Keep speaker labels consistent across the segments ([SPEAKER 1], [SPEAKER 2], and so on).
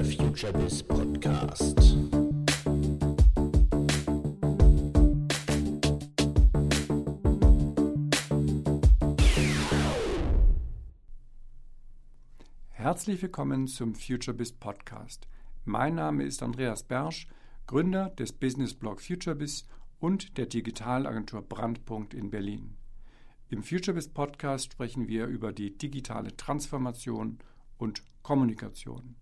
[SPEAKER 1] der FutureBiz Podcast.
[SPEAKER 2] Herzlich willkommen zum FutureBiz Podcast. Mein Name ist Andreas Bersch, Gründer des Businessblog FutureBiz und der Digitalagentur Brandpunkt in Berlin. Im FutureBiz Podcast sprechen wir über die digitale Transformation und Kommunikation.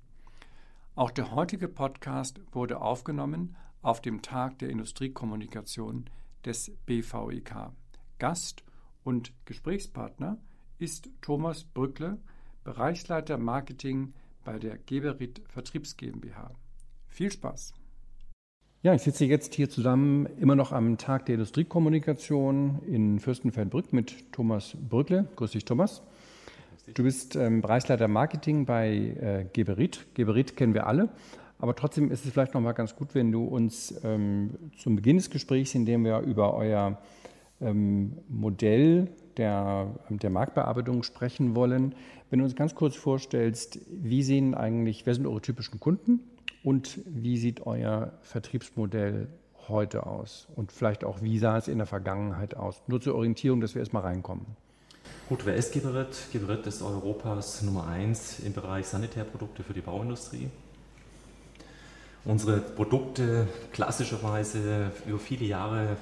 [SPEAKER 2] Auch der heutige Podcast wurde aufgenommen auf dem Tag der Industriekommunikation des BVIK. Gast und Gesprächspartner ist Thomas Brückle, Bereichsleiter Marketing bei der Geberit Vertriebs GmbH. Viel Spaß! Ja, ich sitze jetzt hier zusammen immer noch am Tag der Industriekommunikation in Fürstenfeldbrück mit Thomas Brückle. Grüß dich, Thomas. Du bist ähm, Bereichsleiter Marketing bei äh, Geberit. Geberit kennen wir alle, aber trotzdem ist es vielleicht noch mal ganz gut, wenn du uns ähm, zum Beginn des Gesprächs, in dem wir über euer ähm, Modell der, der Marktbearbeitung sprechen wollen, wenn du uns ganz kurz vorstellst, wie sehen eigentlich, wer sind eure typischen Kunden und wie sieht euer Vertriebsmodell heute aus? Und vielleicht auch, wie sah es in der Vergangenheit aus? Nur zur Orientierung, dass wir erstmal reinkommen.
[SPEAKER 3] Gut, wer ist Geberit? Geberit ist Europas Nummer 1 im Bereich Sanitärprodukte für die Bauindustrie. Unsere Produkte klassischerweise über viele Jahre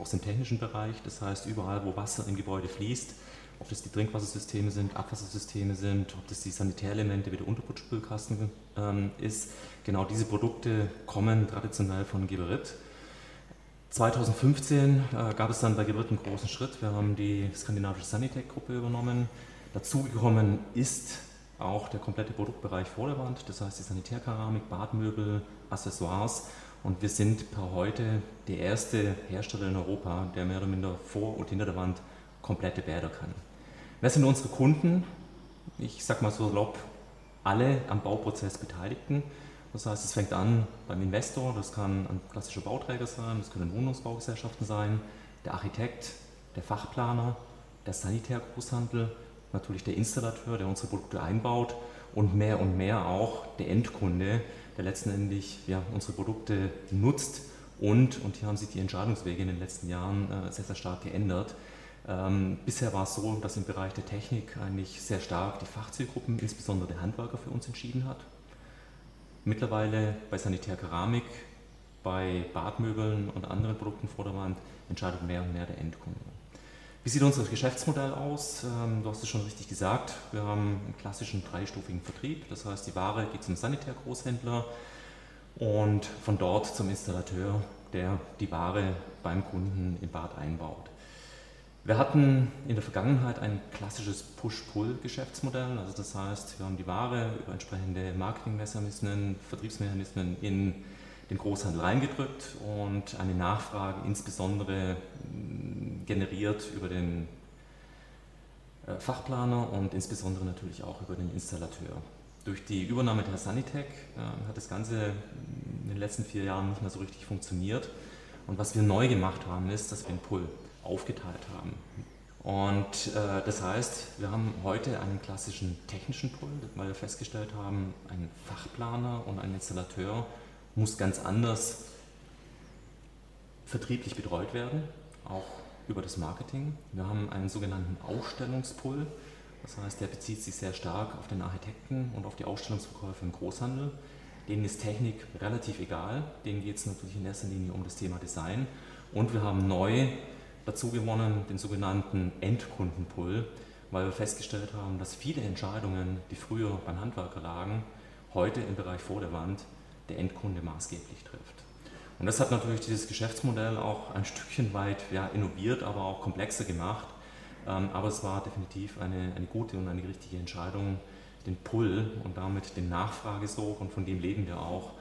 [SPEAKER 3] aus dem technischen Bereich, das heißt überall, wo Wasser im Gebäude fließt, ob das die Trinkwassersysteme sind, Abwassersysteme sind, ob das die Sanitärelemente wie der Unterputzspülkasten ähm, ist. Genau diese Produkte kommen traditionell von Geberit. 2015 äh, gab es dann bei Geberit einen großen Schritt. Wir haben die skandinavische Sanitec-Gruppe übernommen. Dazugekommen ist auch der komplette Produktbereich vor der Wand, das heißt die Sanitärkeramik, Badmöbel, Accessoires. Und wir sind per heute der erste Hersteller in Europa, der mehr oder minder vor und hinter der Wand komplette Bäder kann. Wer sind unsere Kunden? Ich sag mal so salopp, alle am Bauprozess Beteiligten. Das heißt, es fängt an beim Investor, das kann ein klassischer Bauträger sein, das können Wohnungsbaugesellschaften sein, der Architekt, der Fachplaner, der Sanitärgroßhandel, natürlich der Installateur, der unsere Produkte einbaut und mehr und mehr auch der Endkunde, der letztendlich ja, unsere Produkte nutzt und, und hier haben sich die Entscheidungswege in den letzten Jahren äh, sehr, sehr stark geändert. Ähm, bisher war es so, dass im Bereich der Technik eigentlich sehr stark die Fachzielgruppen, insbesondere der Handwerker, für uns entschieden hat. Mittlerweile bei Sanitärkeramik, bei Badmöbeln und anderen Produkten vor der Wand entscheidet mehr und mehr der Endkunde. Wie sieht unser Geschäftsmodell aus? Ähm, du hast es schon richtig gesagt. Wir haben einen klassischen dreistufigen Vertrieb. Das heißt, die Ware geht zum Sanitärgroßhändler und von dort zum Installateur, der die Ware beim Kunden im Bad einbaut. Wir hatten in der Vergangenheit ein klassisches Push-Pull-Geschäftsmodell. Also das heißt, wir haben die Ware über entsprechende Marketingmechanismen, Vertriebsmechanismen in den Großhandel reingedrückt und eine Nachfrage insbesondere mm, generiert über den äh, Fachplaner und insbesondere natürlich auch über den Installateur. Durch die Übernahme der Sanitec äh, hat das Ganze in den letzten vier Jahren nicht mehr so richtig funktioniert. Und was wir neu gemacht haben, ist, dass wir den Pull aufgeteilt haben. Und äh, das heißt, wir haben heute einen klassischen technischen Pull, weil wir festgestellt haben, ein Fachplaner und ein Installateur muss ganz anders vertrieblich betreut werden, auch über das Marketing. Wir haben einen sogenannten Ausstellungspull, das heißt, der bezieht sich sehr stark auf den Architekten und auf die Ausstellungsverkäufe im Großhandel. Denen ist Technik relativ egal, denen geht es natürlich in erster Linie um das Thema Design. Und wir haben neu dazu gewonnen, den sogenannten Endkundenpull, weil wir festgestellt haben, dass viele Entscheidungen, die früher beim Handwerker lagen, heute im Bereich vor der Wand der Endkunde maßgeblich trifft. Und das hat natürlich dieses Geschäftsmodell auch ein Stückchen weit ja, innoviert, aber auch komplexer gemacht. Ähm, aber es war definitiv eine, eine gute und eine richtige Entscheidung, den Pull und damit den Nachfragesog, und von dem leben wir auch,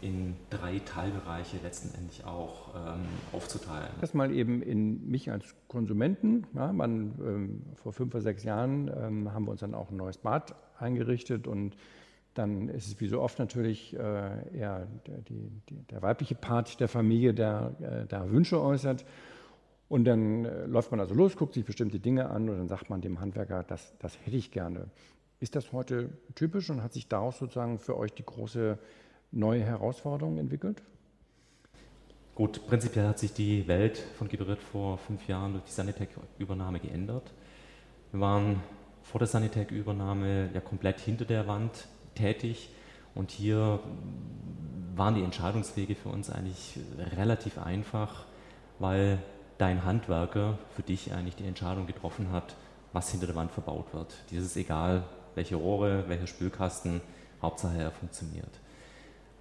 [SPEAKER 3] in drei Teilbereiche letztendlich auch ähm, aufzuteilen.
[SPEAKER 2] Das mal eben in mich als Konsumenten. Ja, man, ähm, vor fünf oder sechs Jahren ähm, haben wir uns dann auch ein neues Bad eingerichtet und dann ist es wie so oft natürlich äh, eher der, die, die, der, weibliche Part der Familie, der äh, da Wünsche äußert. Und dann äh, läuft man also los, guckt sich bestimmte Dinge an und dann sagt man dem Handwerker, das, das hätte ich gerne. Ist das heute typisch und hat sich daraus sozusagen für euch die große neue Herausforderung entwickelt?
[SPEAKER 3] Gut, prinzipiell hat sich die Welt von Geberit vor fünf Jahren durch die Sanitec-Übernahme geändert. Wir waren vor der Sanitec-Übernahme ja komplett hinter der Wand tätig und hier waren die Entscheidungswege für uns eigentlich relativ einfach, weil dein Handwerker für dich eigentlich die Entscheidung getroffen hat, was hinter der Wand verbaut wird. Dir ist es egal, welche Rohre, welcher Spülkasten, Hauptsache er funktioniert.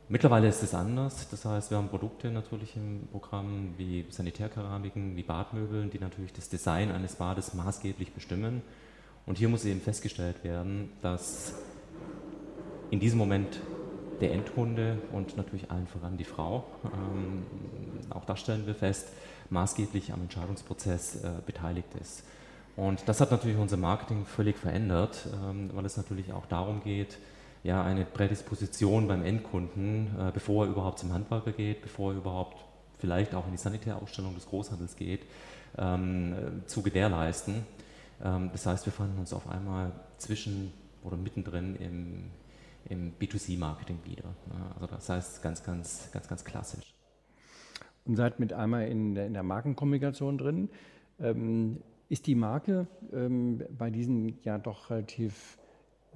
[SPEAKER 3] Mittlerweile ist es anders. Das heißt, wir haben Produkte natürlich im Programm wie Sanitärkeramiken, wie Badmöbeln, die natürlich das Design eines Bades maßgeblich bestimmen. Und hier muss eben festgestellt werden, dass in diesem Moment der Endkunde und natürlich allen voran die Frau, ähm, auch das stellen wir fest, maßgeblich am Entscheidungsprozess äh, beteiligt ist. Und das hat natürlich unser Marketing völlig verändert, ähm, weil es natürlich auch darum geht, ja, eine Prädisposition beim Endkunden, äh, bevor er überhaupt zum Handwerker geht, bevor er überhaupt vielleicht auch in die Sanitärausstellung des Großhandels geht, ähm, äh, zu gewährleisten. Ähm, das heißt, wir fanden uns auf einmal zwischen oder mittendrin im, im B2C-Marketing wieder. Also das heißt ganz, ganz, ganz, ganz klassisch.
[SPEAKER 2] Und seid mit einmal in der, in der Markenkommunikation drin. Ähm, ist die Marke ähm, bei diesen ja doch relativ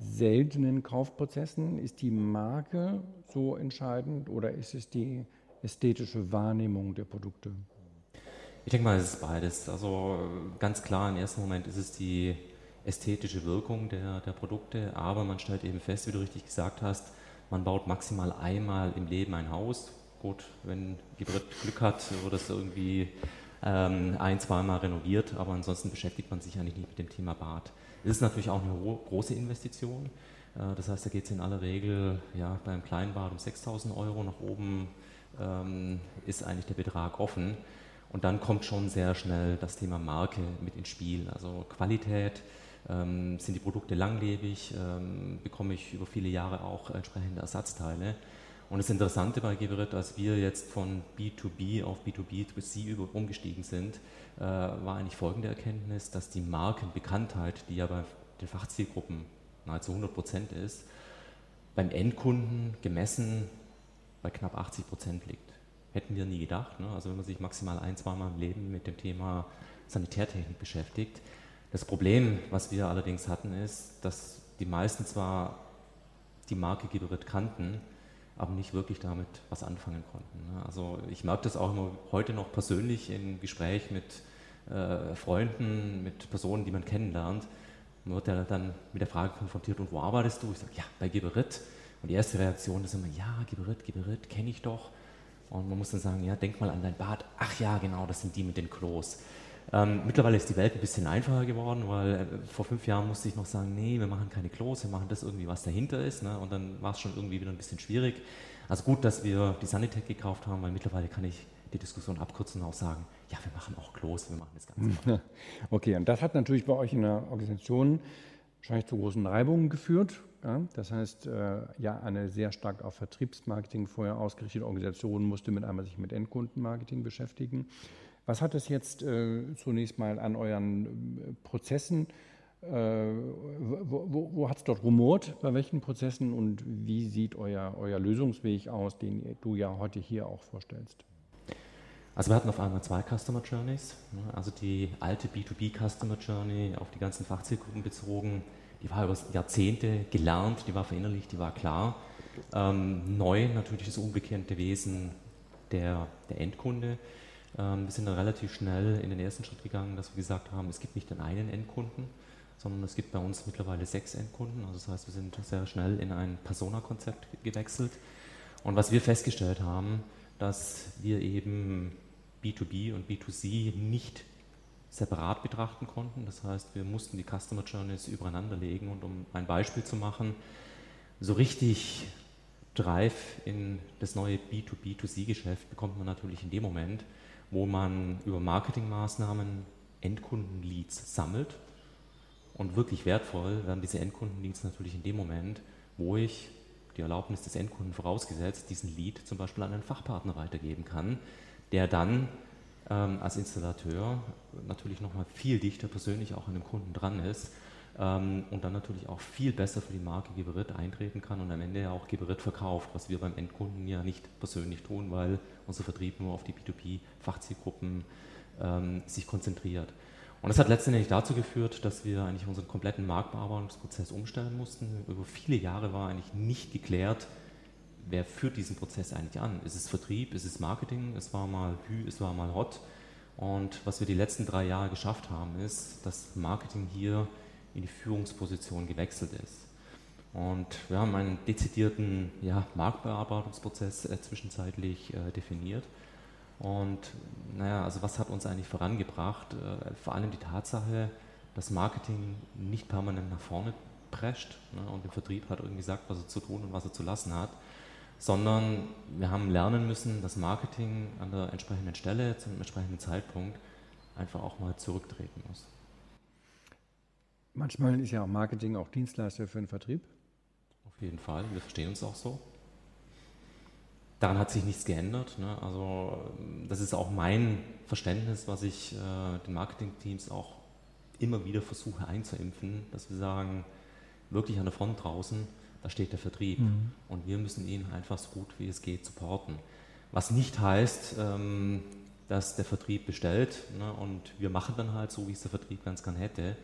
[SPEAKER 2] seltenen Kaufprozessen, ist die Marke so entscheidend oder ist es die ästhetische Wahrnehmung der Produkte?
[SPEAKER 3] Ich denke mal, es ist beides. Also ganz klar, im ersten Moment ist es die ästhetische Wirkung der, der Produkte, aber man stellt eben fest, wie du richtig gesagt hast, man baut maximal einmal im Leben ein Haus. Gut, wenn die Glück hat, wird es irgendwie ähm, ein, zweimal renoviert, aber ansonsten beschäftigt man sich eigentlich nicht mit dem Thema Bad. Es ist natürlich auch eine große Investition. Äh, das heißt, da geht es in aller Regel ja, beim Kleinbad um 6.000 Euro. Nach oben ähm, ist eigentlich der Betrag offen. Und dann kommt schon sehr schnell das Thema Marke mit ins Spiel. Also Qualität, ähm, sind die Produkte langlebig, ähm, bekomme ich über viele Jahre auch entsprechende Ersatzteile. Und das Interessante bei Geberit, als wir jetzt von B2B auf B2B2C umgestiegen sind, äh, war eigentlich folgende Erkenntnis, dass die Markenbekanntheit, die ja bei den Fachzielgruppen nahezu 100 Prozent ist, beim Endkunden gemessen bei knapp 80 Prozent liegt. Hätten wir nie gedacht. Ne? Also wenn man sich maximal ein, zweimal im Leben mit dem Thema Sanitärtechnik beschäftigt. Das Problem, was wir allerdings hatten, ist, dass die meisten zwar die Marke Geberit kannten, aber nicht wirklich damit was anfangen konnten. Ne? Also ich merke das auch immer heute noch persönlich im Gespräch mit äh, Freunden, mit Personen, die man kennenlernt. Man wird ja dann mit der Frage konfrontiert, und wo arbeitest du? Ich sage, ja, bei Geberit. Und die erste Reaktion ist immer, ja, Geberit, Geberit, kenne ich doch. Und man muss dann sagen, ja, denk mal an dein Bad. Ach ja, genau, das sind die mit den Klos. Ähm, mittlerweile ist die Welt ein bisschen einfacher geworden, weil äh, vor fünf Jahren musste ich noch sagen, nee, wir machen keine Klos, wir machen das irgendwie, was dahinter ist. Ne? Und dann war es schon irgendwie wieder ein bisschen schwierig. Also gut, dass wir die Sanitec gekauft haben, weil mittlerweile kann ich die Diskussion abkürzen und auch sagen, ja, wir machen auch Klos, wir machen das Ganze.
[SPEAKER 2] Okay, und das hat natürlich bei euch in der Organisation wahrscheinlich zu großen Reibungen geführt. Ja? Das heißt, äh, ja, eine sehr stark auf Vertriebsmarketing vorher ausgerichtete Organisation musste mit einmal sich mit Endkundenmarketing beschäftigen. Was hat es jetzt äh, zunächst mal an euren äh, Prozessen, äh, wo, wo, wo hat es dort rumort, bei welchen Prozessen und wie sieht euer, euer Lösungsweg aus, den du ja heute hier auch vorstellst?
[SPEAKER 3] Also wir hatten auf einmal zwei Customer Journeys, ne? also die alte B2B Customer Journey auf die ganzen Fachzielgruppen bezogen, die war über Jahrzehnte gelernt, die war verinnerlicht, die war klar. Ähm, neu natürlich das unbekannte Wesen der, der Endkunde. Ähm, wir sind dann relativ schnell in den ersten Schritt gegangen, dass wir gesagt haben, es gibt nicht den einen Endkunden, sondern es gibt bei uns mittlerweile sechs Endkunden. Also das heißt, wir sind sehr schnell in ein Persona-Konzept gewechselt. Und was wir festgestellt haben, dass wir eben B2B und B2C nicht separat betrachten konnten. Das heißt, wir mussten die Customer Journeys übereinander legen. Und um ein Beispiel zu machen, so richtig Drive in das neue B2B2C-Geschäft bekommt man natürlich in dem Moment, wo man über Marketingmaßnahmen Endkundenleads sammelt. Und wirklich wertvoll werden diese Endkundenleads natürlich in dem Moment, wo ich die Erlaubnis des Endkunden vorausgesetzt, diesen Lead zum Beispiel an einen Fachpartner weitergeben kann, der dann ähm, als Installateur natürlich nochmal viel dichter persönlich auch an dem Kunden dran ist ähm, und dann natürlich auch viel besser für die Marke Geberit eintreten kann und am Ende ja auch Geberit verkauft, was wir beim Endkunden ja nicht persönlich tun, weil unser Vertrieb nur auf die B2B-Fachzielgruppen ähm, sich konzentriert. Und das hat letztendlich dazu geführt, dass wir eigentlich unseren kompletten Marktbearbeitungsprozess umstellen mussten. Über viele Jahre war eigentlich nicht geklärt, wer führt diesen Prozess eigentlich an. Ist es Vertrieb, ist es Marketing, es war mal Hü, es war mal Hot. Und was wir die letzten drei Jahre geschafft haben, ist, dass Marketing hier in die Führungsposition gewechselt ist. Und wir haben einen dezidierten ja, Marktbearbeitungsprozess äh, zwischenzeitlich äh, definiert. Und naja, also was hat uns eigentlich vorangebracht? Äh, vor allem die Tatsache, dass Marketing nicht permanent nach vorne prescht ne, und der Vertrieb hat irgendwie gesagt, was er zu tun und was er zu lassen hat, sondern wir haben lernen müssen, dass Marketing an der entsprechenden Stelle, zu einem entsprechenden Zeitpunkt einfach auch mal zurücktreten muss.
[SPEAKER 2] Manchmal ist ja auch Marketing auch Dienstleister für den Vertrieb.
[SPEAKER 3] Auf jeden Fall, wir verstehen uns auch so. Daran hat sich nichts geändert. Ne? Also das ist auch mein Verständnis, was ich äh, den Marketingteams auch immer wieder versuche einzuimpfen, dass wir sagen, wirklich an der Front draußen, da steht der Vertrieb mhm. und wir müssen ihn einfach so gut wie es geht supporten. Was nicht heißt, ähm, dass der Vertrieb bestellt ne, und wir machen dann halt so, wie es der Vertrieb ganz gern hätte,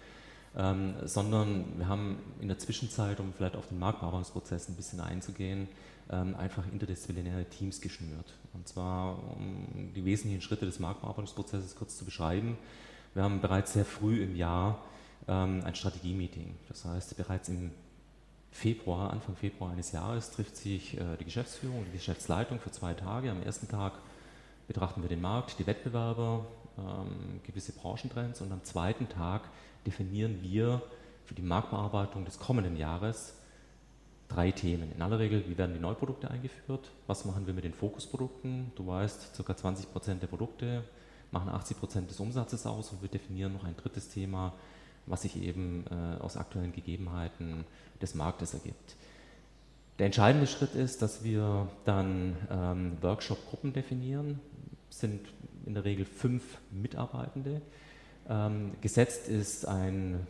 [SPEAKER 3] ähm, sondern wir haben in der Zwischenzeit, um vielleicht auf den Marktbearbeitungsprozess ein bisschen einzugehen, ähm, einfach interdisziplinäre Teams geschnürt. Und zwar, um die wesentlichen Schritte des Marktbearbeitungsprozesses kurz zu beschreiben. Wir haben bereits sehr früh im Jahr ähm, ein Strategie-Meeting. Das heißt, bereits im Februar, Anfang Februar eines Jahres trifft sich äh, die Geschäftsführung, die Geschäftsleitung für zwei Tage. Am ersten Tag betrachten wir den Markt, die Wettbewerber, ähm, gewisse Branchentrends und am zweiten Tag definieren wir für die Marktbearbeitung des kommenden Jahres drei Themen. In aller Regel, wie werden die Neuprodukte eingeführt? Was machen wir mit den Fokusprodukten? Du weißt, ca. 20 Prozent der Produkte machen 80 Prozent des Umsatzes aus und wir definieren noch ein drittes Thema, was sich eben äh, aus aktuellen Gegebenheiten des Marktes ergibt. Der entscheidende Schritt ist, dass wir dann ähm, Workshop-Gruppen definieren. Sind in der Regel fünf Mitarbeitende. Ähm, gesetzt ist ein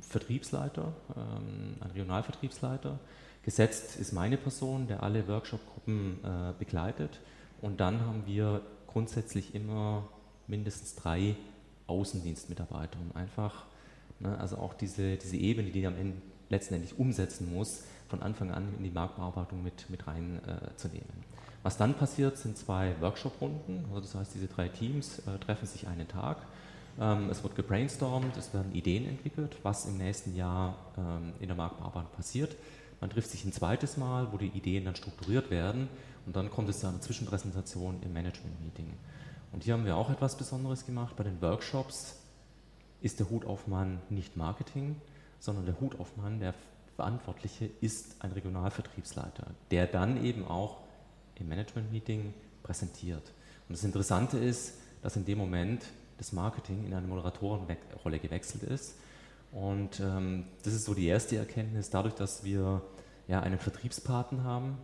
[SPEAKER 3] Vertriebsleiter, ähm, ein Regionalvertriebsleiter. Gesetzt ist meine Person, der alle Workshop-Gruppen äh, begleitet. Und dann haben wir grundsätzlich immer mindestens drei Außendienstmitarbeiter, um einfach, ne, also auch diese, diese Ebene, die am Ende letztendlich umsetzen muss, von Anfang an in die Marktbearbeitung mit, mit reinzunehmen. Äh, Was dann passiert, sind zwei Workshop-Runden. Also das heißt, diese drei Teams äh, treffen sich einen Tag. Ähm, es wird gebrainstormt, es werden Ideen entwickelt, was im nächsten Jahr ähm, in der Marktbearbeitung passiert. Man trifft sich ein zweites Mal, wo die Ideen dann strukturiert werden und dann kommt es zu einer Zwischenpräsentation im Management-Meeting. Und hier haben wir auch etwas Besonderes gemacht. Bei den Workshops ist der Hutaufmann nicht Marketing, sondern der Hutaufmann, der Verantwortliche, ist ein Regionalvertriebsleiter, der dann eben auch im Management-Meeting präsentiert. Und das Interessante ist, dass in dem Moment das Marketing in eine Moderatorenrolle gewechselt ist. Und ähm, das ist so die erste Erkenntnis, dadurch, dass wir ja einen Vertriebspartner haben,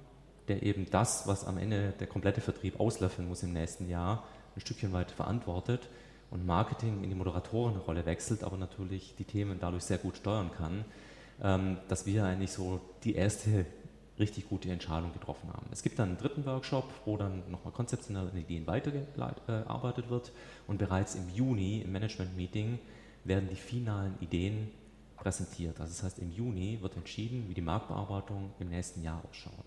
[SPEAKER 3] der eben das, was am Ende der komplette Vertrieb auslöffeln muss im nächsten Jahr, ein Stückchen weit verantwortet und Marketing in die Moderatorenrolle wechselt, aber natürlich die Themen dadurch sehr gut steuern kann, ähm, dass wir eigentlich so die erste richtig gute Entscheidung getroffen haben. Es gibt dann einen dritten Workshop, wo dann nochmal konzeptionell an Ideen weitergearbeitet wird und bereits im Juni im Management-Meeting werden die finalen Ideen präsentiert. Also das heißt, im Juni wird entschieden, wie die Marktbearbeitung im nächsten Jahr ausschaut.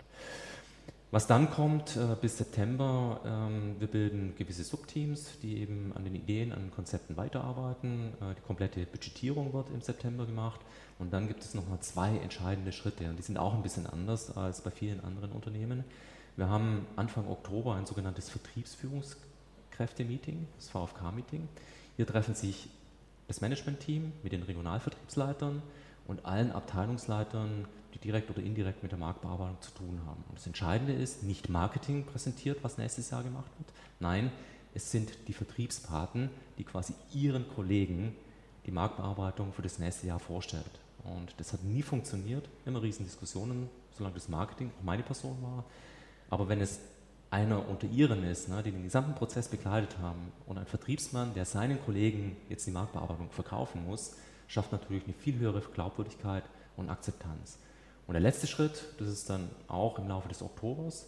[SPEAKER 3] Was dann kommt äh, bis September, ähm, wir bilden gewisse Subteams, die eben an den Ideen, an den Konzepten weiterarbeiten. Äh, die komplette Budgetierung wird im September gemacht. Und dann gibt es nochmal zwei entscheidende Schritte und die sind auch ein bisschen anders als bei vielen anderen Unternehmen. Wir haben Anfang Oktober ein sogenanntes Vertriebsführungskräfte-Meeting, das VfK-Meeting. Hier treffen sich das Management-Team mit den Regionalvertriebsleitern und allen Abteilungsleitern die direkt oder indirekt mit der Marktbearbeitung zu tun haben. Und das Entscheidende ist, nicht Marketing präsentiert, was nächstes Jahr gemacht wird. Nein, es sind die Vertriebspaten, die quasi ihren Kollegen die Marktbearbeitung für das nächste Jahr vorstellt. Und das hat nie funktioniert, immer Riesendiskussionen, solange das Marketing auch meine Person war. Aber wenn es einer unter ihren ist, ne, die den gesamten Prozess begleitet haben und ein Vertriebsmann, der seinen Kollegen jetzt die Marktbearbeitung verkaufen muss, schafft natürlich eine viel höhere Glaubwürdigkeit und Akzeptanz. Und der letzte Schritt, das ist dann auch im Laufe des Oktobers,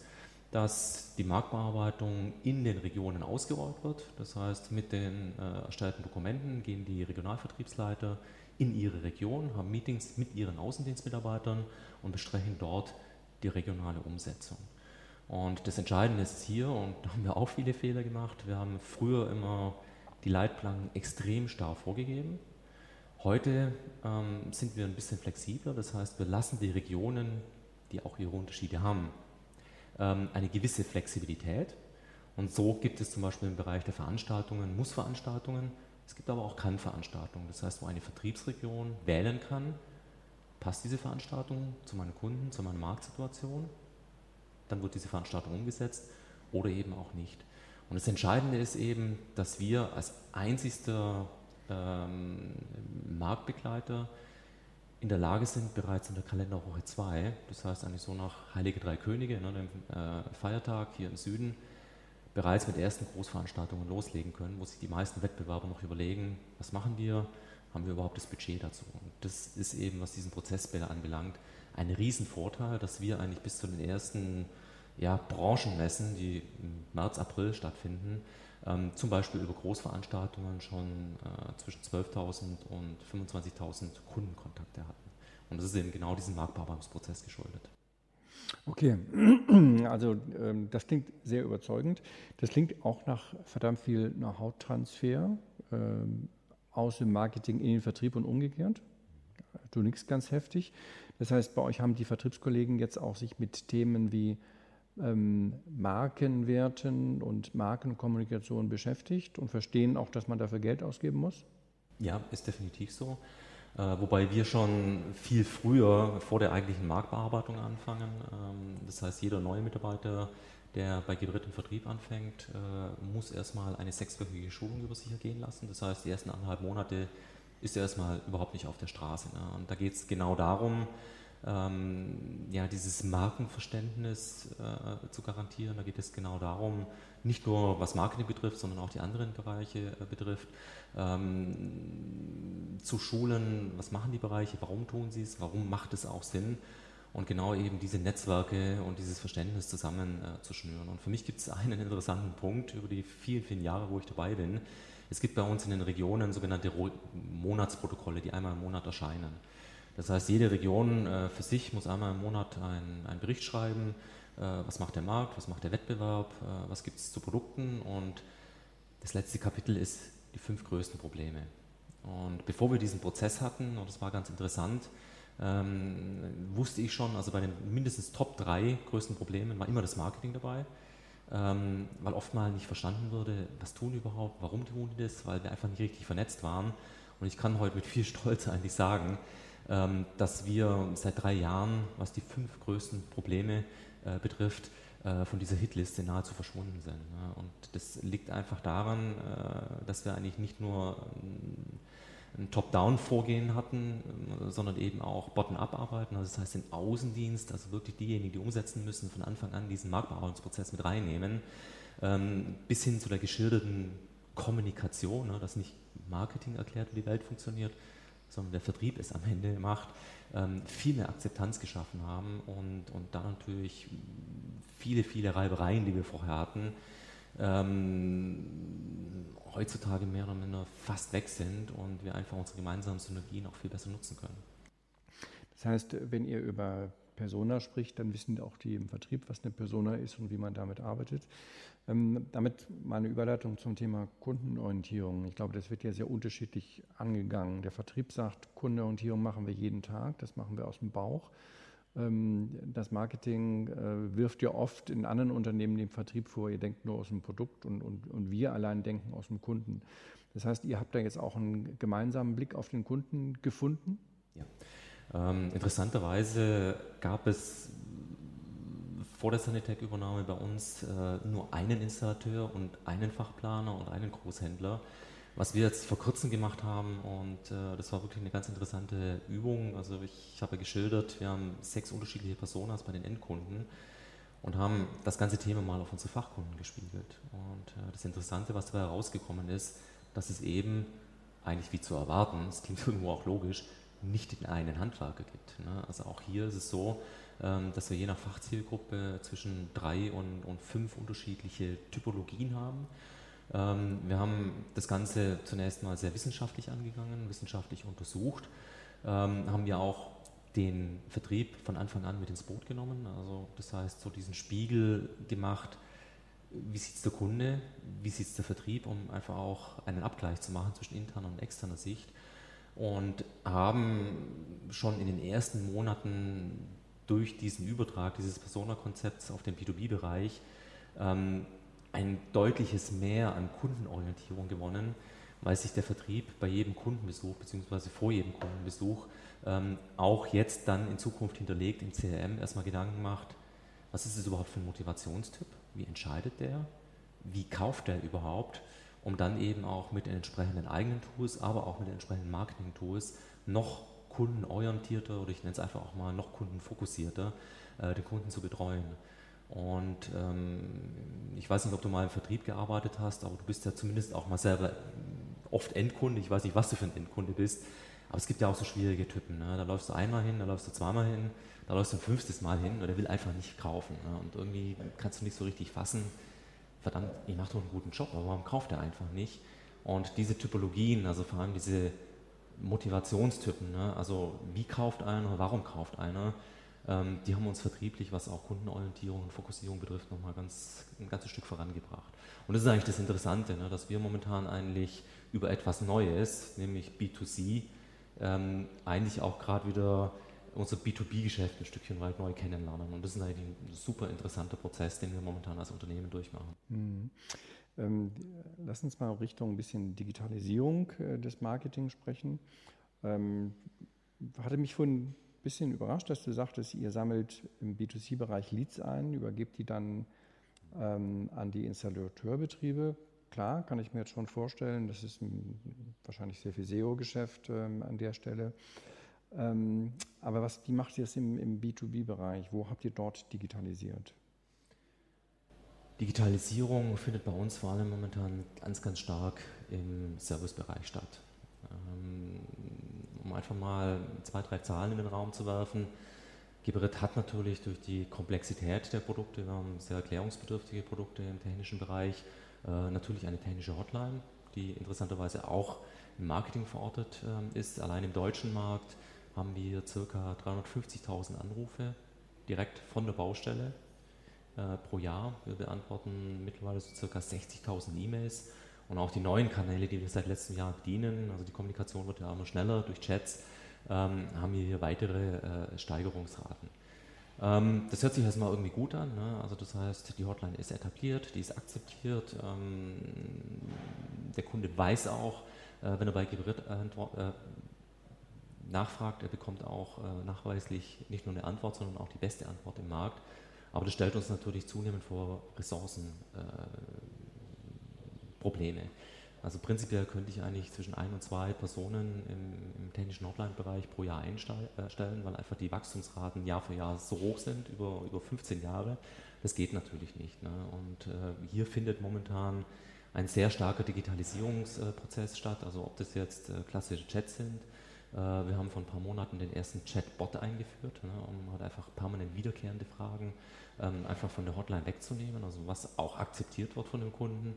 [SPEAKER 3] dass die Marktbearbeitung in den Regionen ausgerollt wird. Das heißt, mit den äh, erstellten Dokumenten gehen die Regionalvertriebsleiter in ihre Region, haben Meetings mit ihren Außendienstmitarbeitern und besprechen dort die regionale Umsetzung. Und das Entscheidende ist hier, und da haben wir auch viele Fehler gemacht, wir haben früher immer die Leitplanken extrem starr vorgegeben. Heute ähm, sind wir ein bisschen flexibler, das heißt, wir lassen die Regionen, die auch ihre Unterschiede haben, ähm, eine gewisse Flexibilität. Und so gibt es zum Beispiel im Bereich der Veranstaltungen Mussveranstaltungen. Es gibt aber auch Kann-Veranstaltungen. Das heißt, wo eine Vertriebsregion wählen kann, passt diese Veranstaltung zu meinen Kunden, zu meiner Marktsituation, dann wird diese Veranstaltung umgesetzt oder eben auch nicht. Und das Entscheidende ist eben, dass wir als einzigster ähm, Marktbegleiter in der Lage sind, bereits in der Kalenderwoche 2, das heißt eigentlich so nach Heilige Drei Könige, ne, dem äh, Feiertag hier im Süden, bereits mit ersten Großveranstaltungen loslegen können, wo sich die meisten Wettbewerber noch überlegen, was machen wir, haben wir überhaupt das Budget dazu. Und das ist eben, was diesen Prozessbilder anbelangt, ein Riesenvorteil, dass wir eigentlich bis zu den ersten ja, Branchenmessen, die im März, April stattfinden, ähm, zum Beispiel über Großveranstaltungen schon äh, zwischen 12.000 und 25.000 Kundenkontakte hatten. Und das ist eben genau diesem Marktbearbeitungsprozess geschuldet.
[SPEAKER 2] Okay, also ähm, das klingt sehr überzeugend. Das klingt auch nach verdammt viel Know-how-Transfer ähm, aus dem Marketing in den Vertrieb und umgekehrt. Du nix ganz heftig. Das heißt, bei euch haben die Vertriebskollegen jetzt auch sich mit Themen wie ähm, Markenwerten und Markenkommunikation beschäftigt und verstehen auch, dass man dafür Geld ausgeben muss?
[SPEAKER 3] Ja, ist definitiv so. Äh, wobei wir schon viel früher vor der eigentlichen Marktbearbeitung anfangen. Ähm, das heißt, jeder neue Mitarbeiter, der bei Gebrit im Vertrieb anfängt, äh, muss erstmal eine sechswöchige Schulung über sich ergehen lassen. Das heißt, die ersten anderthalb Monate ist er erstmal überhaupt nicht auf der Straße. Ne? Und da geht es genau darum, ähm, ja, dieses Markenverständnis äh, zu garantieren. Da geht es genau darum, nicht nur was Marketing betrifft, sondern auch die anderen Bereiche äh, betrifft, ähm, zu schulen, was machen die Bereiche, warum tun sie es, warum macht es auch Sinn und genau eben diese Netzwerke und dieses Verständnis zusammen äh, zu schnüren. Und für mich gibt es einen interessanten Punkt über die vielen, vielen Jahre, wo ich dabei bin. Es gibt bei uns in den Regionen sogenannte Monatsprotokolle, die einmal im Monat erscheinen. Das heißt, jede Region äh, für sich muss einmal im Monat einen Bericht schreiben, äh, was macht der Markt, was macht der Wettbewerb, äh, was gibt es zu Produkten und das letzte Kapitel ist die fünf größten Probleme. Und bevor wir diesen Prozess hatten, und das war ganz interessant, ähm, wusste ich schon, also bei den mindestens Top drei größten Problemen war immer das Marketing dabei, ähm, weil oftmals nicht verstanden wurde, was tun die überhaupt, warum tun die das, weil wir einfach nicht richtig vernetzt waren. Und ich kann heute mit viel Stolz eigentlich sagen, dass wir seit drei Jahren, was die fünf größten Probleme äh, betrifft, äh, von dieser Hitliste nahezu verschwunden sind. Und das liegt einfach daran, äh, dass wir eigentlich nicht nur ein Top-Down-Vorgehen hatten, sondern eben auch bottom-up arbeiten. Also das heißt, den Außendienst, also wirklich diejenigen, die umsetzen müssen, von Anfang an diesen Marktbearbeitungsprozess mit reinnehmen, ähm, bis hin zu der geschilderten Kommunikation, dass nicht Marketing erklärt, wie die Welt funktioniert, sondern der Vertrieb es am Ende macht, ähm, viel mehr Akzeptanz geschaffen haben und, und da natürlich viele, viele Reibereien, die wir vorher hatten, ähm, heutzutage mehr oder minder fast weg sind und wir einfach unsere gemeinsamen Synergien auch viel besser nutzen können.
[SPEAKER 2] Das heißt, wenn ihr über Persona spricht, dann wissen auch die im Vertrieb, was eine Persona ist und wie man damit arbeitet. Ähm, damit meine Überleitung zum Thema Kundenorientierung. Ich glaube, das wird ja sehr unterschiedlich angegangen. Der Vertrieb sagt, Kundenorientierung machen wir jeden Tag, das machen wir aus dem Bauch. Ähm, das Marketing äh, wirft ja oft in anderen Unternehmen den Vertrieb vor, ihr denkt nur aus dem Produkt und, und, und wir allein denken aus dem Kunden. Das heißt, ihr habt da jetzt auch einen gemeinsamen Blick auf den Kunden gefunden?
[SPEAKER 3] Ja. Ähm, interessanterweise gab es vor der Sanitec-Übernahme bei uns äh, nur einen Installateur und einen Fachplaner und einen Großhändler. Was wir jetzt vor kurzem gemacht haben, und äh, das war wirklich eine ganz interessante Übung. Also ich habe geschildert, wir haben sechs unterschiedliche Personas bei den Endkunden und haben das ganze Thema mal auf unsere Fachkunden gespiegelt. Und äh, das Interessante, was dabei herausgekommen ist, dass es eben eigentlich wie zu erwarten, es klingt irgendwo auch logisch, nicht den einen Handwerker gibt. Ne? Also auch hier ist es so, ähm, dass wir je nach Fachzielgruppe zwischen drei und, und fünf unterschiedliche Typologien haben. Ähm, wir haben das Ganze zunächst mal sehr wissenschaftlich angegangen, wissenschaftlich untersucht, ähm, haben ja auch den Vertrieb von Anfang an mit ins Boot genommen. Also das heißt, so diesen Spiegel gemacht, wie sieht es der Kunde, wie sieht es der Vertrieb, um einfach auch einen Abgleich zu machen zwischen interner und externer Sicht. Und haben schon in den ersten Monaten durch diesen Übertrag dieses Persona-Konzepts auf den B2B-Bereich ähm, ein deutliches Mehr an Kundenorientierung gewonnen, weil sich der Vertrieb bei jedem Kundenbesuch bzw. vor jedem Kundenbesuch ähm, auch jetzt dann in Zukunft hinterlegt im CRM erstmal Gedanken macht, was ist es überhaupt für ein Motivationstyp, wie entscheidet der, wie kauft der überhaupt, um dann eben auch mit den entsprechenden eigenen Tools, aber auch mit den entsprechenden Marketing-Tools noch kundenorientierter oder ich nenne es einfach auch mal noch kundenfokussierter äh, den Kunden zu betreuen. Und ähm, ich weiß nicht, ob du mal im Vertrieb gearbeitet hast, aber du bist ja zumindest auch mal selber oft Endkunde. Ich weiß nicht, was du für ein Endkunde bist, aber es gibt ja auch so schwierige Typen. Ne? Da läufst du einmal hin, da läufst du zweimal hin, da läufst du ein fünftes Mal hin und der will einfach nicht kaufen. Ne? Und irgendwie kannst du nicht so richtig fassen, verdammt, ich mache doch einen guten Job, aber warum kauft er einfach nicht? Und diese Typologien, also vor allem diese Motivationstypen, ne? also wie kauft einer, warum kauft einer, ähm, die haben uns vertrieblich, was auch Kundenorientierung und Fokussierung betrifft, nochmal ganz, ein ganzes Stück vorangebracht. Und das ist eigentlich das Interessante, ne? dass wir momentan eigentlich über etwas Neues, nämlich B2C, ähm, eigentlich auch gerade wieder unser B2B-Geschäft ein Stückchen weit neu kennenlernen. Und das ist eigentlich ein super interessanter Prozess, den wir momentan als Unternehmen durchmachen. Mhm.
[SPEAKER 2] Ähm, lass uns mal Richtung ein bisschen Digitalisierung äh, des Marketings sprechen. Ähm, hatte mich vorhin ein bisschen überrascht, dass du sagtest, ihr sammelt im B2C-Bereich Leads ein, übergebt die dann ähm, an die Installateurbetriebe. Klar, kann ich mir jetzt schon vorstellen, das ist ein, wahrscheinlich sehr viel SEO-Geschäft ähm, an der Stelle. Ähm, aber was, wie macht ihr es im, im B2B-Bereich? Wo habt ihr dort digitalisiert?
[SPEAKER 3] Digitalisierung findet bei uns vor allem momentan ganz, ganz stark im Servicebereich statt. Ähm, um einfach mal zwei, drei Zahlen in den Raum zu werfen. Geberit hat natürlich durch die Komplexität der Produkte, wir haben sehr erklärungsbedürftige Produkte im technischen Bereich, äh, natürlich eine technische Hotline, die interessanterweise auch im Marketing verortet ähm, ist. Allein im deutschen Markt haben wir ca. 350.000 Anrufe direkt von der Baustelle äh, pro Jahr. Wir beantworten mittlerweile so ca. 60.000 E-Mails und auch die neuen Kanäle, die wir seit letztem Jahr bedienen, also die Kommunikation wird ja immer schneller durch Chats, ähm, haben wir hier weitere äh, Steigerungsraten. Ähm, das hört sich erstmal irgendwie gut an. Ne? Also das heißt, die Hotline ist etabliert, die ist akzeptiert. Ähm, der Kunde weiß auch, äh, wenn er bei Gebrit äh, nachfragt, er bekommt auch äh, nachweislich nicht nur eine Antwort, sondern auch die beste Antwort im Markt. Aber das stellt uns natürlich zunehmend vor Ressourcenprobleme. Äh, also prinzipiell könnte ich eigentlich zwischen ein und zwei Personen im, im technischen Hotline-Bereich pro Jahr einstellen, äh, weil einfach die Wachstumsraten Jahr für Jahr so hoch sind, über, über 15 Jahre. Das geht natürlich nicht. Ne? Und hier findet momentan ein sehr starker Digitalisierungsprozess statt. Also ob das jetzt klassische Chats sind, wir haben vor ein paar Monaten den ersten Chatbot eingeführt, ne, um halt einfach permanent wiederkehrende Fragen ähm, einfach von der Hotline wegzunehmen, also was auch akzeptiert wird von den Kunden.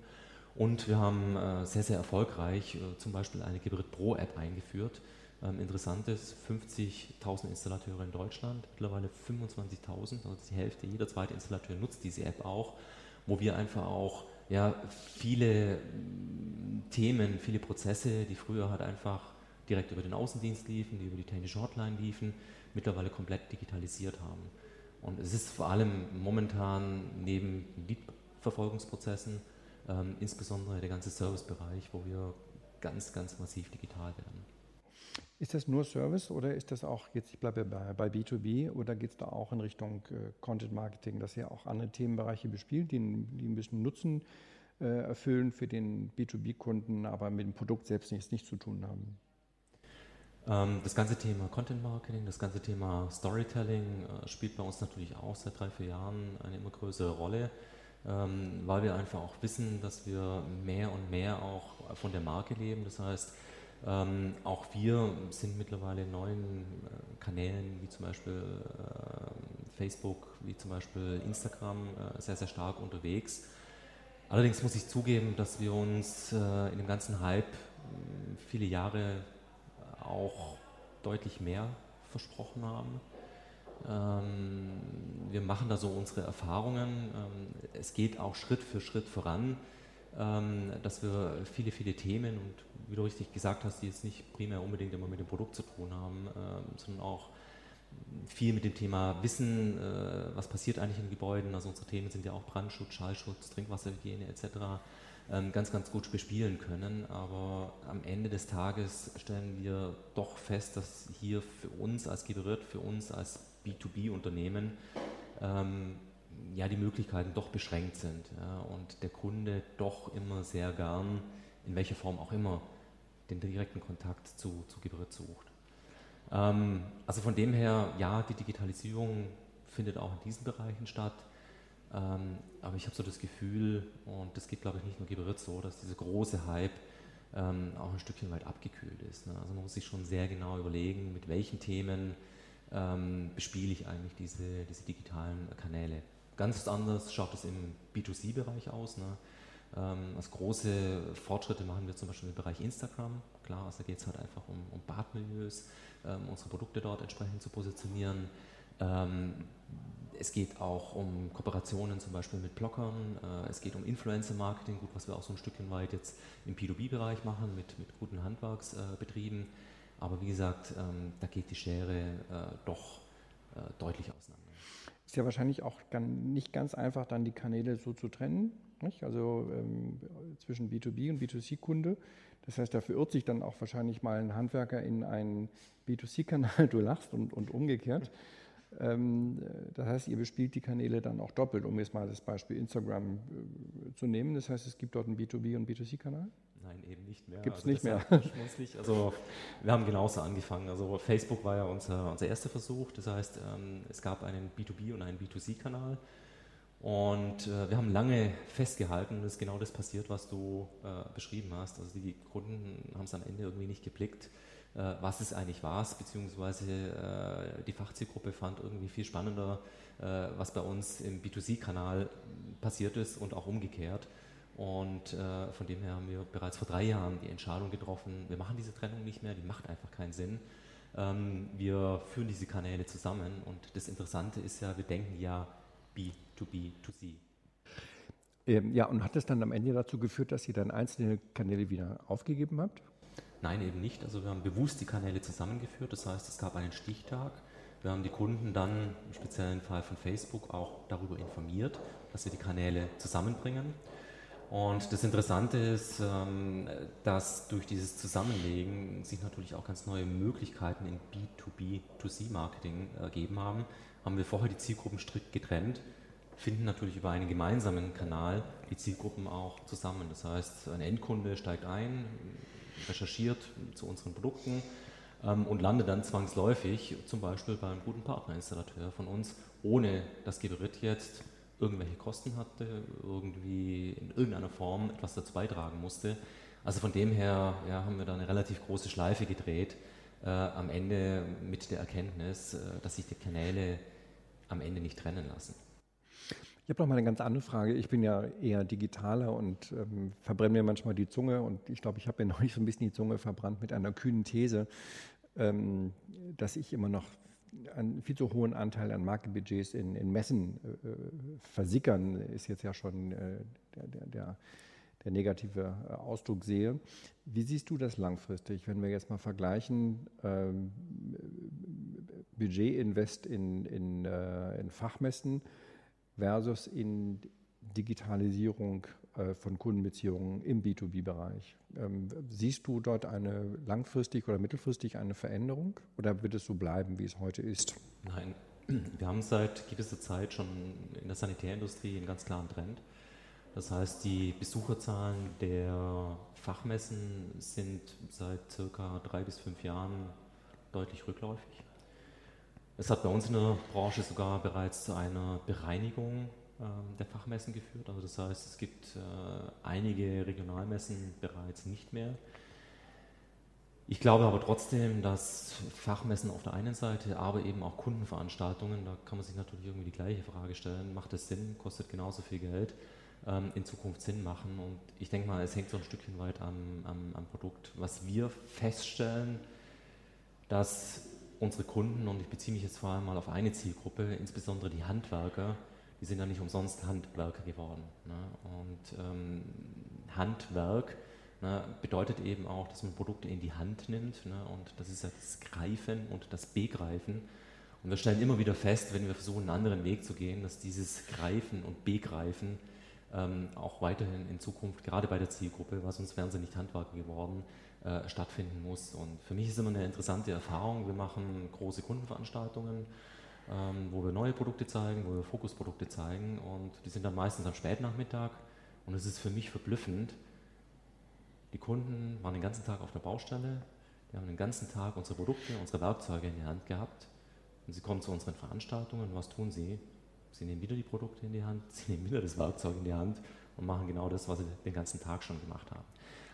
[SPEAKER 3] Und wir haben äh, sehr, sehr erfolgreich äh, zum Beispiel eine Gebrit Pro App eingeführt. Ähm, interessant ist, 50.000 Installateure in Deutschland, mittlerweile 25.000, also die Hälfte, jeder zweite Installateur nutzt diese App auch, wo wir einfach auch ja, viele Themen, viele Prozesse, die früher halt einfach direkt über den Außendienst liefen, die über die technische Hotline liefen, mittlerweile komplett digitalisiert haben. Und es ist vor allem momentan neben Lead-Verfolgungsprozessen ähm, insbesondere der ganze Servicebereich, wo wir ganz, ganz massiv digital werden.
[SPEAKER 2] Ist das nur Service oder ist das auch, jetzt ich bleibe bei, bei B2B, oder geht es da auch in Richtung äh, Content Marketing, dass ihr auch andere Themenbereiche bespielt, die, die ein bisschen Nutzen äh, erfüllen für den B2B-Kunden, aber mit dem Produkt selbst nichts, nichts zu tun haben?
[SPEAKER 3] Ähm, das ganze Thema Content Marketing, das ganze Thema Storytelling äh, spielt bei uns natürlich auch seit drei, vier Jahren eine immer größere Rolle, ähm, weil wir einfach auch wissen, dass wir mehr und mehr auch von der Marke leben. Das heißt, Ähm, auch wir sind mittlerweile in neuen äh, Kanälen, wie zum Beispiel äh, Facebook, wie zum Beispiel Instagram, sehr, sehr stark unterwegs. Allerdings muss ich zugeben, dass wir uns in dem ganzen Hype viele Jahre auch deutlich mehr versprochen haben. Ähm, wir machen da so unsere Erfahrungen. Ähm, es geht auch Schritt für Schritt voran, ähm, dass wir viele, viele Themen und wie du richtig gesagt hast, die jetzt nicht primär unbedingt immer mit dem Produkt zu tun haben, sondern auch viel mit dem Thema Wissen, äh, was passiert eigentlich in Gebäuden. Also unsere Themen sind ja auch Brandschutz, Schallschutz, Trinkwasserhygiene etc ganz, ganz gut bespielen können. Aber am Ende des Tages stellen wir doch fest, dass hier für uns als Geberit, für uns als B2B-Unternehmen ähm, ja, die Möglichkeiten doch beschränkt sind ja, und der Kunde doch immer sehr gern, in welcher Form auch immer, den direkten Kontakt zu, zu Geberit sucht. Ähm, also von dem her, ja, die Digitalisierung findet auch in diesen Bereichen statt. Ähm, aber ich habe so das Gefühl, und das geht glaube ich nicht nur Geberit so, dass dieser große Hype ähm, auch ein Stückchen weit abgekühlt ist. Ne? Also man muss sich schon sehr genau überlegen, mit welchen Themen ähm, bespiele ich eigentlich diese, diese digitalen Kanäle. Ganz anders schaut es im B2C-Bereich aus. Ne? Ähm, als große Fortschritte machen wir zum Beispiel im Bereich Instagram. Klar, also da geht es halt einfach um, um Badmilieus, ähm, unsere Produkte dort entsprechend zu positionieren. Ähm, es geht auch um Kooperationen zum Beispiel mit Blockern, äh, es geht um Influencer-Marketing, gut, was wir auch so ein Stückchen weit jetzt im P2B-Bereich machen mit, mit guten Handwerksbetrieben. Aber wie gesagt, ähm, da geht die Schere äh, doch äh, deutlich auseinander.
[SPEAKER 2] Ist ja wahrscheinlich auch nicht ganz einfach, dann die Kanäle so zu trennen, nicht? also ähm, zwischen B2B und B2C-Kunde. Das heißt, da verirrt sich dann auch wahrscheinlich mal ein Handwerker in einen B2C-Kanal, du lachst und, und umgekehrt. Ähm, das heißt, ihr bespielt die Kanäle dann auch doppelt, um jetzt mal das Beispiel Instagram äh, zu nehmen. Das heißt, es gibt dort einen B2B- und B2C-Kanal?
[SPEAKER 3] Nein, eben nicht mehr.
[SPEAKER 2] Gibt es also nicht mehr.
[SPEAKER 3] Also wir haben genauso angefangen. Also Facebook war ja unser, unser erster Versuch. Das heißt, ähm, es gab einen B2B- und einen B2C-Kanal. Und äh, wir haben lange festgehalten, und es ist genau das passiert, was du äh, beschrieben hast. Also die Kunden haben es am Ende irgendwie nicht geblickt was es eigentlich war, beziehungsweise äh, die Fachzielgruppe fand irgendwie viel spannender, äh, was bei uns im B2C-Kanal passiert ist und auch umgekehrt. Und äh, von dem her haben wir bereits vor drei Jahren die Entscheidung getroffen, wir machen diese Trennung nicht mehr, die macht einfach keinen Sinn. Ähm, wir führen diese Kanäle zusammen und das Interessante ist ja, wir denken ja B2B2C.
[SPEAKER 2] Ähm, ja, und hat es dann am Ende dazu geführt, dass ihr dann einzelne Kanäle wieder aufgegeben habt?
[SPEAKER 3] Nein, eben nicht. Also wir haben bewusst die Kanäle zusammengeführt. Das heißt, es gab einen Stichtag. Wir haben die Kunden dann im speziellen Fall von Facebook auch darüber informiert, dass wir die Kanäle zusammenbringen. Und das Interessante ist, ähm, dass durch dieses Zusammenlegen sich natürlich auch ganz neue Möglichkeiten in B2B2C-Marketing ergeben haben. Haben wir vorher die Zielgruppen strikt getrennt, finden natürlich über einen gemeinsamen Kanal die Zielgruppen auch zusammen. Das heißt, ein Endkunde steigt ein, recherchiert zu unseren Produkten ähm, und landet dann zwangsläufig zum Beispiel beim guten Partnerinstallateur von uns, ohne dass Geberit jetzt irgendwelche Kosten hatte, irgendwie in irgendeiner Form etwas dazu beitragen musste. Also von dem her ja, haben wir da eine relativ große Schleife gedreht, äh, am Ende mit der Erkenntnis, äh, dass sich die Kanäle am Ende nicht trennen lassen.
[SPEAKER 2] Ich habe noch mal eine ganz andere Frage. Ich bin ja eher digitaler und ähm, verbrenne mir manchmal die Zunge und ich glaube, ich habe mir neulich so ein bisschen die Zunge verbrannt mit einer kühnen These, ähm, dass ich immer noch einen viel zu hohen Anteil an Markenbudgets in, in Messen äh, versickern, ist jetzt ja schon äh, der, der, der, der, negative äh, Ausdruck sehe. Wie siehst du das langfristig, wenn wir jetzt mal vergleichen, ähm, Budgetinvest in, in, äh, in Fachmessen, versus in Digitalisierung äh, von Kundenbeziehungen im B2B-Bereich. Ähm, siehst du dort eine langfristig oder mittelfristig eine Veränderung oder wird es so bleiben, wie es heute ist?
[SPEAKER 3] Nein, wir haben seit gewisser Zeit schon in der Sanitärindustrie einen ganz klaren Trend. Das heißt, die Besucherzahlen der Fachmessen sind seit circa drei bis fünf Jahren deutlich rückläufig. Es hat bei uns in der Branche sogar bereits zu einer Bereinigung ähm, der Fachmessen geführt. Also das heißt, es gibt äh, einige Regionalmessen bereits nicht mehr. Ich glaube aber trotzdem, dass Fachmessen auf der einen Seite, aber eben auch Kundenveranstaltungen, da kann man sich natürlich irgendwie die gleiche Frage stellen, macht es Sinn, kostet genauso viel Geld, ähm, in Zukunft Sinn machen. Und ich denke mal, es hängt so ein Stückchen weit am, am, am Produkt. Was wir feststellen, dass unsere Kunden, und ich beziehe mich jetzt vor allem mal auf eine Zielgruppe, insbesondere die Handwerker, die sind ja nicht umsonst Handwerker geworden. Ne? Und ähm, Handwerk ne, bedeutet eben auch, dass man Produkte in die Hand nimmt. Ne? Und das ist ja das Greifen und das Begreifen. Und wir stellen immer wieder fest, wenn wir versuchen, einen anderen Weg zu gehen, dass dieses Greifen und Begreifen ähm, auch weiterhin in Zukunft, gerade bei der Zielgruppe, weil sonst wären sie nicht Handwerker geworden, äh, stattfinden muss. Und für mich ist immer eine interessante Erfahrung. Wir machen große Kundenveranstaltungen, ähm, wo wir neue Produkte zeigen, wo wir Fokusprodukte zeigen und die sind dann meistens am Spätnachmittag. Und es ist für mich verblüffend. Die Kunden waren den ganzen Tag auf der Baustelle, die haben den ganzen Tag unsere Produkte, unsere Werkzeuge in der Hand gehabt und sie kommen zu unseren Veranstaltungen und was tun sie? Sie nehmen wieder die Produkte in die Hand, sie nehmen wieder das Werkzeug in die Hand und machen genau das, was sie den ganzen Tag schon gemacht haben.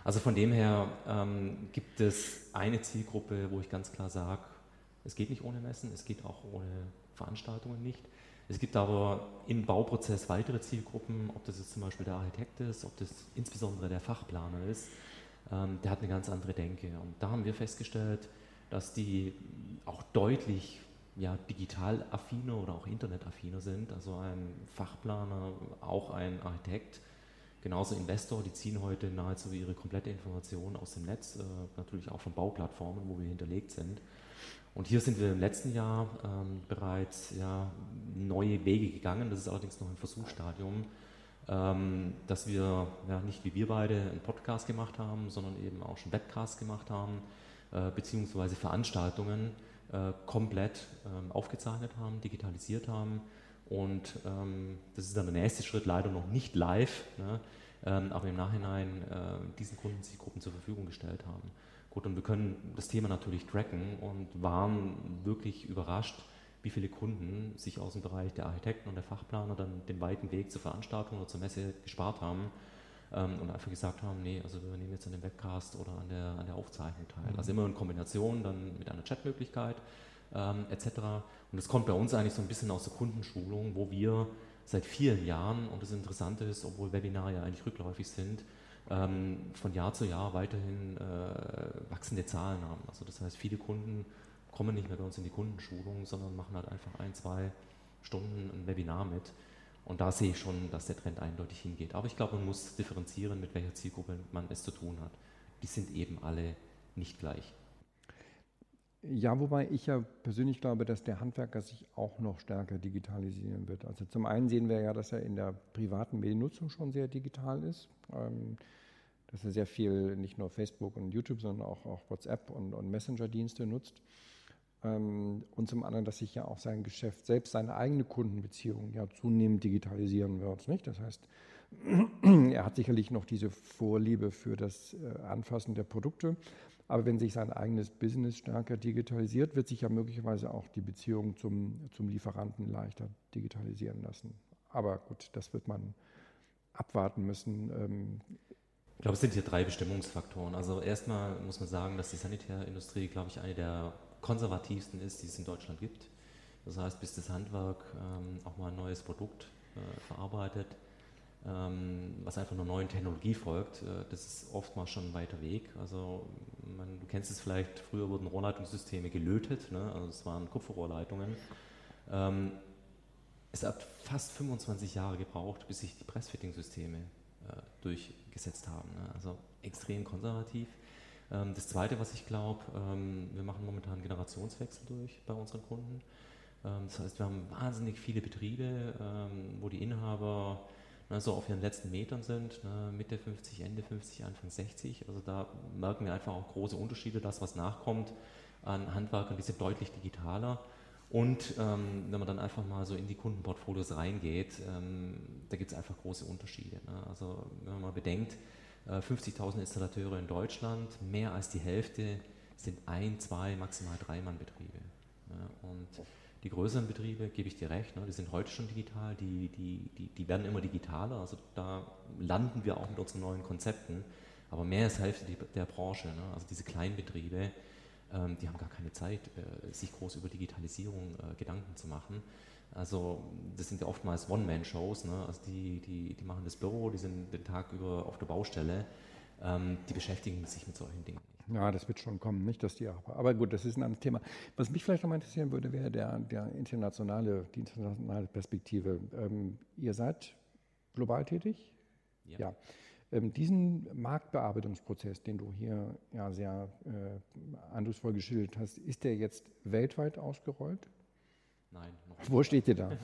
[SPEAKER 3] Also von dem her ähm, gibt es eine Zielgruppe, wo ich ganz klar sage, es geht nicht ohne Messen, es geht auch ohne Veranstaltungen nicht. Es gibt aber im Bauprozess weitere Zielgruppen, ob das jetzt zum Beispiel der Architekt ist, ob das insbesondere der Fachplaner ist, ähm, der hat eine ganz andere Denke. Und da haben wir festgestellt, dass die auch deutlich ja, digital affiner oder auch internetaffiner sind. Also ein Fachplaner, auch ein Architekt, genauso Investor, die ziehen heute nahezu ihre komplette Information aus dem Netz, äh, natürlich auch von Bauplattformen, wo wir hinterlegt sind. Und hier sind wir im letzten Jahr ähm, bereits ja, neue Wege gegangen. Das ist allerdings noch im Versuchsstadium, ähm, dass wir ja, nicht wie wir beide einen Podcast gemacht haben, sondern eben auch schon Webcasts gemacht haben, äh, beziehungsweise Veranstaltungen äh, komplett ähm, aufgezeichnet haben, digitalisiert haben. Und ähm, das ist dann der nächste Schritt, leider noch nicht live, ne, ähm, aber im Nachhinein äh, diesen Kundenzielgruppen zur Verfügung gestellt haben. Gut, und wir können das Thema natürlich tracken und waren wirklich überrascht, wie viele Kunden sich aus dem Bereich der Architekten und der Fachplaner dann den weiten Weg zur Veranstaltung oder zur Messe gespart haben ähm, und einfach gesagt haben, nee, also wir nehmen jetzt an dem Webcast oder an der, an der Aufzeichnung teil. Also immer in Kombination dann mit einer Chatmöglichkeit ähm, etc. Und das kommt bei uns eigentlich so ein bisschen aus der Kundenschulung, wo wir seit vielen Jahren, und das Interessante ist, obwohl Webinare ja eigentlich rückläufig sind, ähm, von Jahr zu Jahr weiterhin äh, wachsende Zahlen haben. Also das heißt, viele Kunden kommen nicht mehr bei uns in die Kundenschulung, sondern machen halt einfach ein, zwei Stunden ein Webinar mit. Und da sehe ich schon, dass der Trend eindeutig hingeht. Aber ich glaube, man muss differenzieren, mit welcher Zielgruppe man es zu tun hat. Die sind eben alle nicht gleich.
[SPEAKER 2] Ja, wobei ich ja persönlich glaube, dass der Handwerker sich auch noch stärker digitalisieren wird. Also zum einen sehen wir ja, dass er in der privaten Mediennutzung schon sehr digital ist. Ähm, dass er sehr viel nicht nur Facebook und YouTube, sondern auch, auch WhatsApp und, und Messenger-Dienste nutzt. Ähm, und zum anderen, dass sich ja auch sein Geschäft, selbst seine eigene Kundenbeziehung ja zunehmend digitalisieren wird. Nicht? Das heißt, er hat sicherlich noch diese Vorliebe für das äh, Anfassen der Produkte. Aber wenn sich sein eigenes Business stärker digitalisiert, wird sich ja möglicherweise auch die Beziehung zum, zum Lieferanten leichter digitalisieren lassen. Aber gut, das wird man abwarten müssen. Ähm,
[SPEAKER 3] ich glaube, es sind hier drei Bestimmungsfaktoren. Also erstmal muss man sagen, dass die Sanitärindustrie, glaube ich, eine der konservativsten ist, die es in Deutschland gibt. Das heißt, bis das Handwerk ähm, auch mal ein neues Produkt äh, verarbeitet, was einfach einer neuen Technologie folgt, äh, das ist oftmals schon ein weiter Weg. Also man, du kennst es vielleicht, früher wurden Rohrleitungssysteme gelötet, ne? also es waren Kupferrohrleitungen. Ähm, es hat fast 25 Jahre gebraucht, bis sich die Pressfitting-Systeme äh, durchgesetzt haben. Ne? Also extrem konservativ. Ähm, das Zweite, was ich glaube, ähm, wir machen momentan Generationswechsel durch bei unseren Kunden. Ähm, das heißt, wir haben wahnsinnig viele Betriebe, wo die Inhaber ne, so auf ihren letzten Metern sind, ne, Mitte 50, Ende 50, Anfang 60. Also da merken wir einfach auch große Unterschiede. Das, was nachkommt an Handwerkern, die sind deutlich digitaler. Und ähm, wenn man dann einfach mal so in die Kundenportfolios reingeht, ähm, da gibt es einfach große Unterschiede. Ne? Also wenn man mal bedenkt, äh, 50.000 Installateure in Deutschland, mehr als die Hälfte sind ein, zwei, maximal drei Mann Betriebe. Ne? Und die größeren Betriebe, gebe ich dir recht, ne, die sind heute schon digital, die, die, die, die werden immer digitaler, also da landen wir auch mit unseren neuen Konzepten. Aber mehr als Hälfte der Branche, ne? also diese Kleinbetriebe, ähm, die haben gar keine Zeit, äh, sich groß über Digitalisierung äh, Gedanken zu machen. Also das sind ja oftmals One-Man-Shows, ne? also die, die, die machen das Büro, die sind den Tag über auf der Baustelle, ähm, die beschäftigen sich mit solchen Dingen.
[SPEAKER 2] Ja, das wird schon kommen, nicht dass die aber. Aber gut, das ist ein anderes Thema. Was mich vielleicht noch mal interessieren würde, wäre der, der internationale, die internationale Perspektive. Ähm, ihr seid global tätig?
[SPEAKER 3] Ja.
[SPEAKER 2] ja. Ähm, diesen Marktbearbeitungsprozess, den du hier ja sehr äh, eindrucksvoll geschildert hast, ist der jetzt weltweit ausgerollt?
[SPEAKER 3] Nein.
[SPEAKER 2] Wo steht ihr da?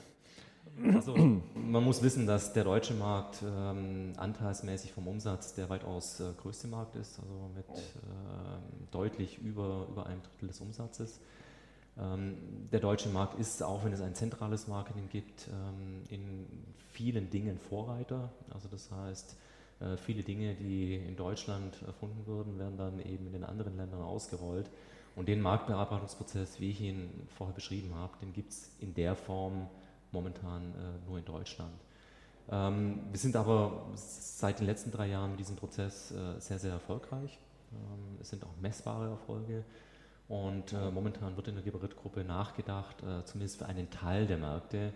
[SPEAKER 3] Also man muss wissen, dass der deutsche Markt ähm, anteilsmäßig vom Umsatz der weitaus äh, größte Markt ist, also mit äh, deutlich über, über einem Drittel des Umsatzes. Ähm, der deutsche Markt ist, auch wenn es ein zentrales Marketing gibt, ähm, in vielen Dingen Vorreiter. Also das heißt, äh, viele Dinge, die in Deutschland erfunden wurden, werden dann eben in den anderen Ländern ausgerollt. Und den Marktbearbeitungsprozess, wie ich ihn vorher beschrieben habe, den gibt es in der Form momentan äh, nur in Deutschland. Ähm, wir sind aber seit den letzten drei Jahren mit diesem Prozess äh, sehr, sehr erfolgreich. Ähm, es sind auch messbare Erfolge. Und äh, momentan wird in der Geberit-Gruppe nachgedacht, äh, zumindest für einen Teil der Märkte,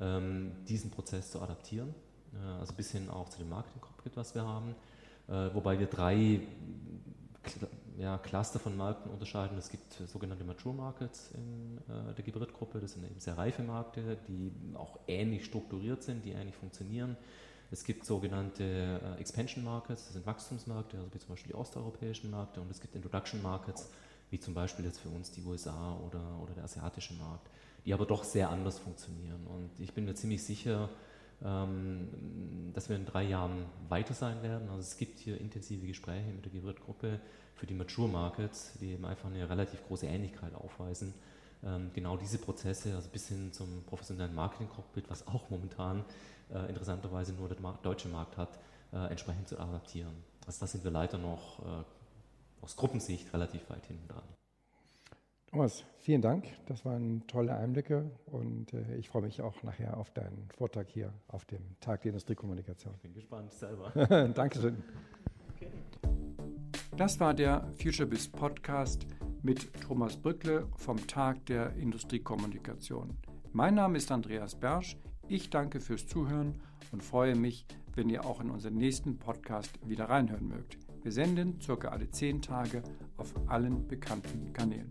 [SPEAKER 3] ähm, diesen Prozess zu adaptieren. Äh, also bis hin auch zu dem Marketing-Cockpit, was wir haben. Äh, wobei wir drei ja, Cluster von Märkten unterscheiden. Es gibt sogenannte Mature Markets in äh, der Geberit-Gruppe. Das sind eben sehr reife Märkte, die auch ähnlich strukturiert sind, die ähnlich funktionieren. Es gibt sogenannte äh, Expansion Markets, das sind Wachstumsmärkte, also wie zum Beispiel die osteuropäischen Märkte. Und es gibt Introduction Markets, wie zum Beispiel jetzt für uns die USA oder, oder der asiatische Markt, die aber doch sehr anders funktionieren. Und ich bin mir ziemlich sicher, dass wir in drei Jahren weiter sein werden. Also es gibt hier intensive Gespräche mit der Gewirt-Gruppe für die Mature Markets, die eben einfach eine relativ große Ähnlichkeit aufweisen. Ähm, genau diese Prozesse, also bis hin zum professionellen Marketing-Cockpit, was auch momentan äh, interessanterweise nur der deutsche Markt hat, äh, entsprechend zu adaptieren. Also da sind wir leider noch äh, aus Gruppensicht relativ weit hinten dran.
[SPEAKER 2] Thomas, vielen Dank. Das waren tolle Einblicke und äh, ich freue mich auch nachher auf deinen Vortrag hier auf dem Tag der Industriekommunikation.
[SPEAKER 3] Ich bin gespannt selber.
[SPEAKER 2] Dankeschön. Okay. Das war der FutureBiz Podcast mit Thomas Brückle vom Tag der Industriekommunikation. Mein Name ist Andreas Bersch. Ich danke fürs Zuhören und freue mich, wenn ihr auch in unseren nächsten Podcast wieder reinhören mögt. Wir senden circa alle zehn Tage auf allen bekannten Kanälen.